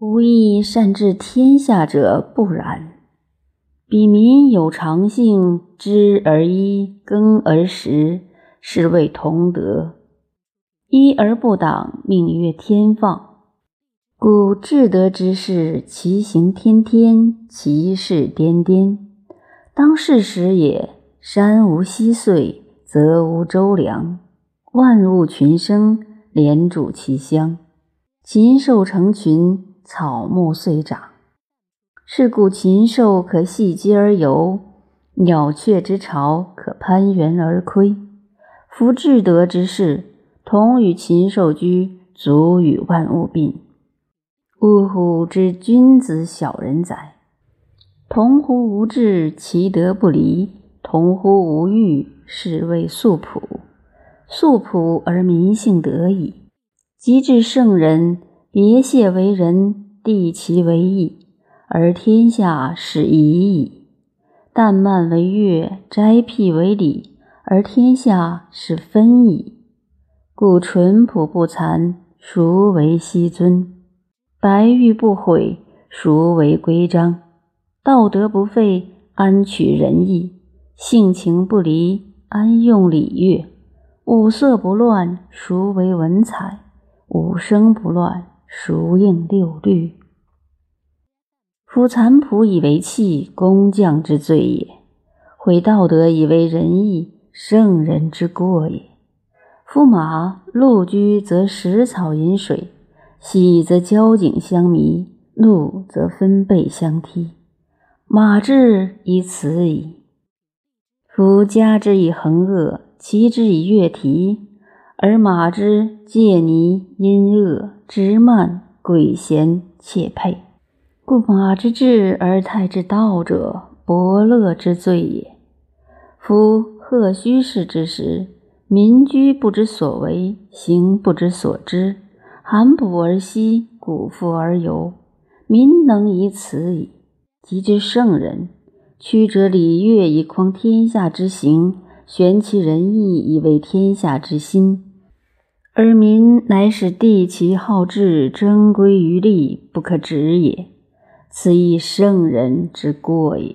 吾亦善治天下者不然。彼民有常性，知而一，耕而食，是谓同德。一而不党，命曰天放。故至德之士，其行天天，其事颠颠。当世时也，山无溪岁，则无周梁，万物群生，连主其乡。禽兽成群，草木遂长。是故禽兽可戏阶而游，鸟雀之巢可攀援而窥。夫至德之士。同与禽兽居，足与万物并。呜呼！之君子小人哉！同乎无志，其德不离；同乎无欲，是谓素朴。素朴而民性得矣。及至圣人，别谢为人，地其为义，而天下始夷矣。淡慢为乐，斋辟为礼，而天下始分矣。故淳朴不残，孰为熙尊；白玉不毁，孰为规章？道德不废，安取仁义？性情不离，安用礼乐？五色不乱，孰为文采？五声不乱，孰应六律？夫残朴以为器，工匠之罪也；毁道德以为仁义，圣人之过也。夫马陆居则食草饮水，喜则交颈相迷，怒则分背相踢。马志以此矣。夫加之以横恶，骑之以越蹄，而马之介泥阴恶，直慢诡贤且配。故马之志而泰之道者，伯乐之罪也。夫贺虚氏之时。民居不知所为，行不知所知，寒补而息，谷复而游。民能以此矣。及之圣人，曲折礼乐以匡天下之行，玄其仁义以为天下之心。而民乃使地其好志，争归于利，不可止也。此亦圣人之过也。